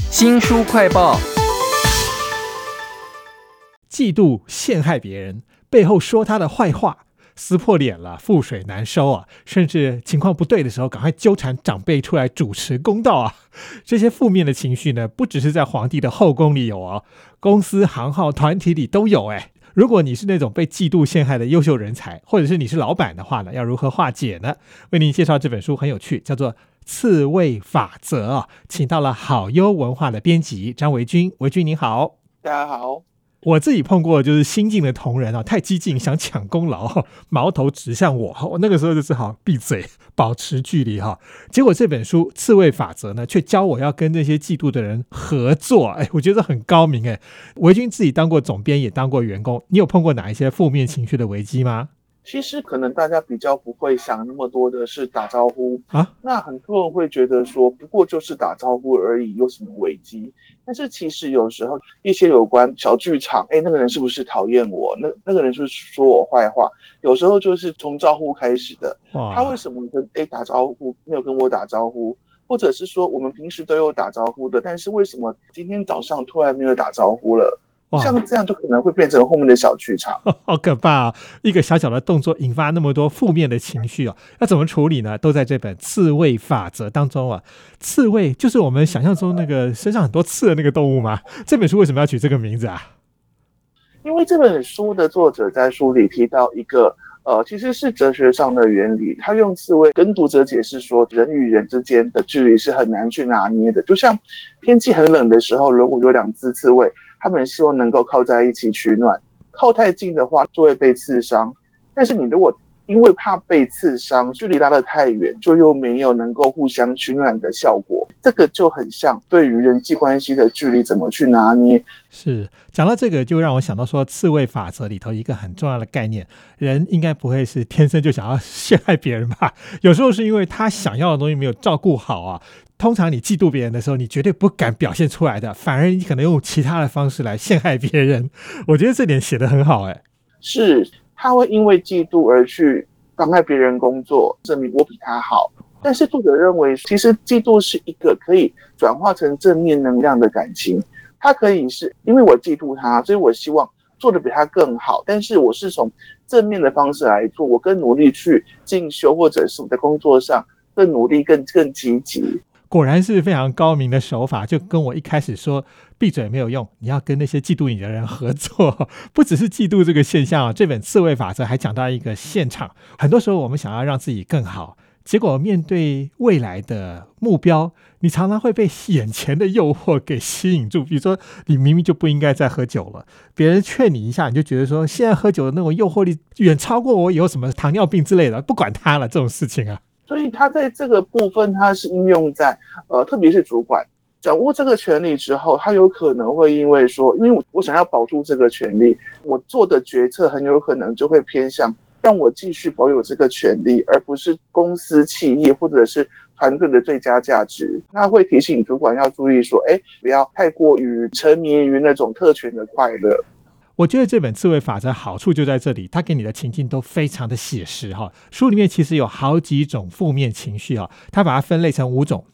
新书快报：嫉妒陷害别人，背后说他的坏话，撕破脸了，覆水难收啊！甚至情况不对的时候，赶快纠缠长辈出来主持公道啊！这些负面的情绪呢，不只是在皇帝的后宫里有哦，公司行号团体里都有哎。如果你是那种被嫉妒陷害的优秀人才，或者是你是老板的话呢，要如何化解呢？为您介绍这本书很有趣，叫做《刺猬法则》啊，请到了好优文化的编辑张维军，维军你好，大家好。我自己碰过，就是新进的同仁啊，太激进，想抢功劳，矛头指向我，我那个时候就只好闭嘴，保持距离哈。结果这本书《刺猬法则》呢，却教我要跟那些嫉妒的人合作，哎，我觉得很高明哎。维军自己当过总编，也当过员工，你有碰过哪一些负面情绪的危机吗？其实可能大家比较不会想那么多的是打招呼啊，那很多人会觉得说不过就是打招呼而已，有什么危机？但是其实有时候一些有关小剧场，哎，那个人是不是讨厌我？那那个人是不是说我坏话？有时候就是从招呼开始的。他为什么跟哎打招呼没有跟我打招呼？或者是说我们平时都有打招呼的，但是为什么今天早上突然没有打招呼了？像这样就可能会变成后面的小剧场，好可怕啊！一个小小的动作引发那么多负面的情绪哦，要怎么处理呢？都在这本《刺猬法则》当中啊。刺猬就是我们想象中那个身上很多刺的那个动物吗？这本书为什么要取这个名字啊？因为这本书的作者在书里提到一个。呃，其实是哲学上的原理。他用刺猬跟读者解释说，人与人之间的距离是很难去拿捏的。就像天气很冷的时候，如果有两只刺猬，他们希望能够靠在一起取暖，靠太近的话就会被刺伤。但是你如果因为怕被刺伤，距离拉得太远，就又没有能够互相取暖的效果。这个就很像对于人际关系的距离怎么去拿捏。是讲到这个，就让我想到说，刺猬法则里头一个很重要的概念：人应该不会是天生就想要陷害别人吧？有时候是因为他想要的东西没有照顾好啊。通常你嫉妒别人的时候，你绝对不敢表现出来的，反而你可能用其他的方式来陷害别人。我觉得这点写得很好，哎，是。他会因为嫉妒而去妨碍别人工作，证明我比他好。但是作者认为，其实嫉妒是一个可以转化成正面能量的感情。他可以是因为我嫉妒他，所以我希望做的比他更好。但是我是从正面的方式来做，我更努力去进修，或者是我在工作上更努力、更更积极。果然是非常高明的手法，就跟我一开始说闭嘴没有用，你要跟那些嫉妒你的人合作，不只是嫉妒这个现象。这本刺猬法则还讲到一个现场，很多时候我们想要让自己更好，结果面对未来的目标，你常常会被眼前的诱惑给吸引住。比如说，你明明就不应该再喝酒了，别人劝你一下，你就觉得说现在喝酒的那种诱惑力远超过我有什么糖尿病之类的，不管他了这种事情啊。所以他在这个部分，他是应用在呃，特别是主管掌握这个权利之后，他有可能会因为说，因为我想要保住这个权利，我做的决策很有可能就会偏向让我继续保有这个权利，而不是公司、企业或者是团队的最佳价值。他会提醒主管要注意说，哎，不要太过于沉迷于那种特权的快乐。我觉得这本刺猬法则好处就在这里，它给你的情境都非常的写实哈。书里面其实有好几种负面情绪啊，它把它分类成五种：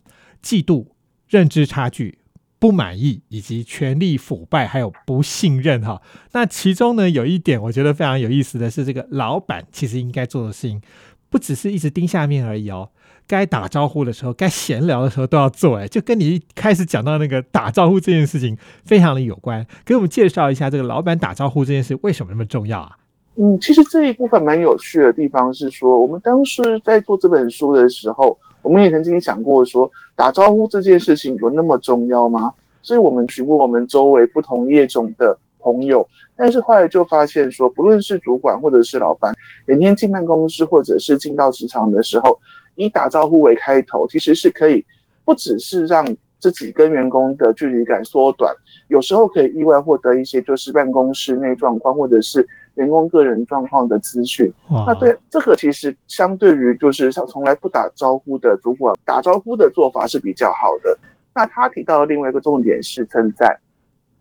嫉妒、认知差距、不满意以及权力腐败，还有不信任哈。那其中呢，有一点我觉得非常有意思的是，这个老板其实应该做的事情，不只是一直盯下面而已哦。该打招呼的时候，该闲聊的时候都要做，哎，就跟你一开始讲到那个打招呼这件事情非常的有关。给我们介绍一下这个老板打招呼这件事为什么那么重要啊？嗯，其实这一部分蛮有趣的地方是说，我们当时在做这本书的时候，我们也曾经想过说，打招呼这件事情有那么重要吗？所以我们询问我们周围不同业种的朋友，但是后来就发现说，不论是主管或者是老板，每天进办公室或者是进到职场的时候。以打招呼为开头，其实是可以不只是让自己跟员工的距离感缩短，有时候可以意外获得一些就是办公室内状况或者是员工个人状况的资讯。那对这个其实相对于就是像从来不打招呼的主管，打招呼的做法是比较好的。那他提到的另外一个重点是称赞，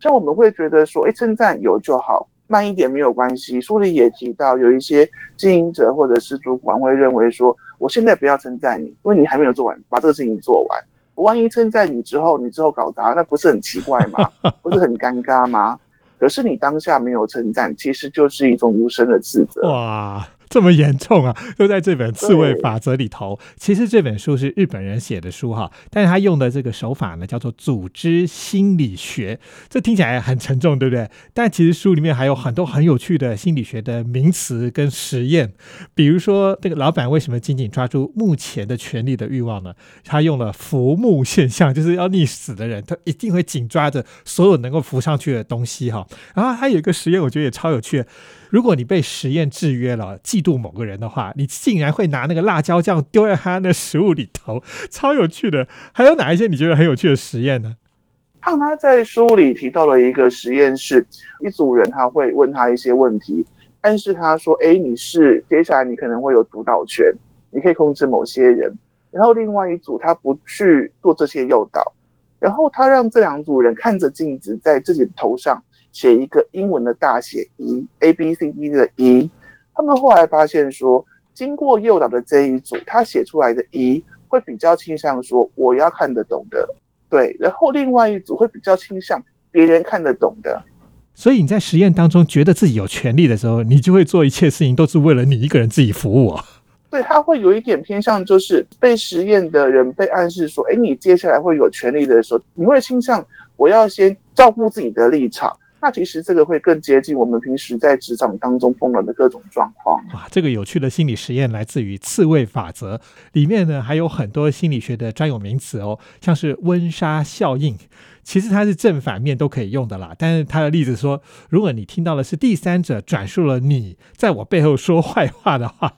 像我们会觉得说，哎，称赞有就好。慢一点没有关系。书里也提到，有一些经营者或者是主管会认为说，我现在不要称赞你，因为你还没有做完，把这个事情做完。我万一称赞你之后，你之后搞砸，那不是很奇怪吗？不是很尴尬吗？可是你当下没有称赞，其实就是一种无声的自责。哇！这么严重啊！都在这本《刺猬法则》里头。其实这本书是日本人写的书哈，但是他用的这个手法呢，叫做组织心理学。这听起来很沉重，对不对？但其实书里面还有很多很有趣的心理学的名词跟实验。比如说，这个老板为什么紧紧抓住目前的权力的欲望呢？他用了浮木现象，就是要溺死的人，他一定会紧抓着所有能够浮上去的东西哈。然后还有一个实验，我觉得也超有趣。如果你被实验制约了，嫉妒某个人的话，你竟然会拿那个辣椒酱丢在他那食物里头，超有趣的。还有哪一些你觉得很有趣的实验呢？看他在书里提到了一个实验室，一组人他会问他一些问题，但是他说：“哎，你是接下来你可能会有主导权，你可以控制某些人。”然后另外一组他不去做这些诱导，然后他让这两组人看着镜子，在自己的头上。写一个英文的大写一 A B C D 的一，他们后来发现说，经过诱导的这一组，他写出来的一会比较倾向说我要看得懂的，对，然后另外一组会比较倾向别人看得懂的。所以你在实验当中觉得自己有权利的时候，你就会做一切事情都是为了你一个人自己服务啊。对他会有一点偏向，就是被实验的人被暗示说，哎，你接下来会有权利的时候，你会倾向我要先照顾自己的立场。那其实这个会更接近我们平时在职场当中碰到的各种状况。哇，这个有趣的心理实验来自于刺猬法则，里面呢还有很多心理学的专有名词哦，像是温莎效应。其实它是正反面都可以用的啦，但是他的例子说，如果你听到的是第三者转述了你在我背后说坏话的话，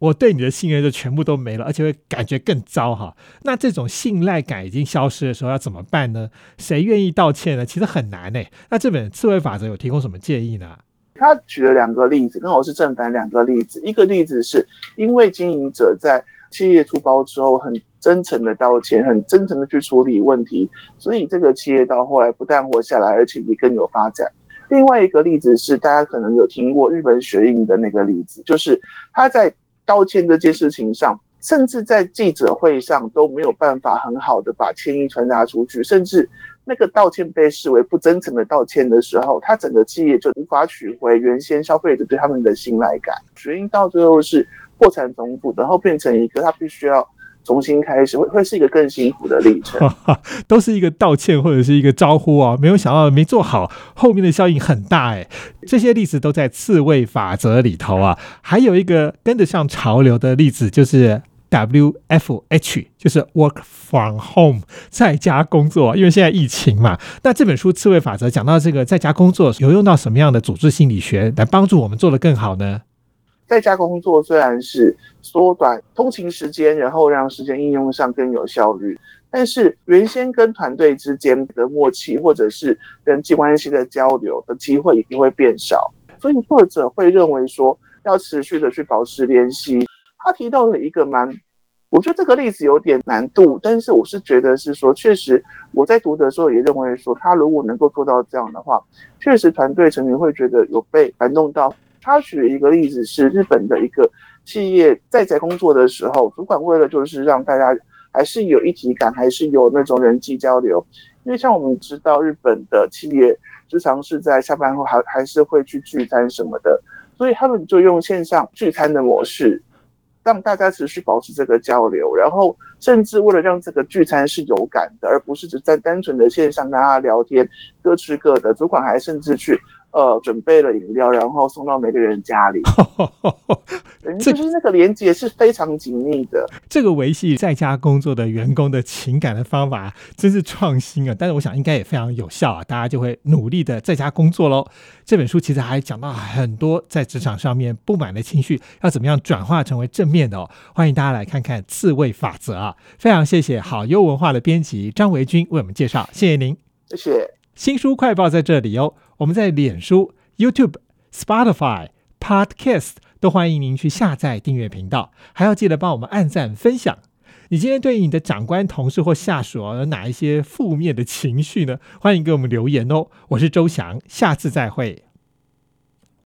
我对你的信任就全部都没了，而且会感觉更糟哈。那这种信赖感已经消失的时候要怎么办呢？谁愿意道歉呢？其实很难诶。那这本刺猬法则有提供什么建议呢？他举了两个例子，刚好是正反两个例子。一个例子是因为经营者在企业出包之后很。真诚的道歉，很真诚的去处理问题，所以这个企业到后来不但活下来，而且也更有发展。另外一个例子是，大家可能有听过日本雪印的那个例子，就是他在道歉这件事情上，甚至在记者会上都没有办法很好的把歉意传达出去，甚至那个道歉被视为不真诚的道歉的时候，他整个企业就无法取回原先消费者对他们的信赖感。雪印到最后是破产重组，然后变成一个他必须要。重新开始会会是一个更辛苦的历程，都是一个道歉或者是一个招呼啊，没有想到没做好，后面的效应很大哎。这些例子都在刺猬法则里头啊。还有一个跟得上潮流的例子就是 W F H，就是 Work from Home，在家工作。因为现在疫情嘛，那这本书《刺猬法则》讲到这个在家工作有用到什么样的组织心理学来帮助我们做得更好呢？在家工作虽然是缩短通勤时间，然后让时间应用上更有效率，但是原先跟团队之间的默契或者是人际关系的交流的机会一定会变少，所以作者会认为说要持续的去保持联系。他提到了一个蛮，我觉得这个例子有点难度，但是我是觉得是说，确实我在读的时候也认为说，他如果能够做到这样的话，确实团队成员会觉得有被感动到。他举的一个例子是日本的一个企业在在工作的时候，主管为了就是让大家还是有一体感，还是有那种人际交流。因为像我们知道，日本的企业时常是在下班后还还是会去聚餐什么的，所以他们就用线上聚餐的模式，让大家持续保持这个交流，然后甚至为了让这个聚餐是有感的，而不是只在单纯的线上跟大家聊天各吃各的，主管还甚至去。呃，准备了饮料，然后送到每个人家里。就是那个连接是非常紧密的。这个维系在家工作的员工的情感的方法真是创新啊！但是我想应该也非常有效啊，大家就会努力的在家工作喽。这本书其实还讲到很多在职场上面不满的情绪要怎么样转化成为正面的哦。欢迎大家来看看刺猬法则啊！非常谢谢好优文化的编辑张维军为我们介绍，谢谢您，谢谢。新书快报在这里哦。我们在脸书、YouTube、Spotify、Podcast 都欢迎您去下载订阅频道，还要记得帮我们按赞分享。你今天对你的长官、同事或下属有哪一些负面的情绪呢？欢迎给我们留言哦。我是周翔，下次再会。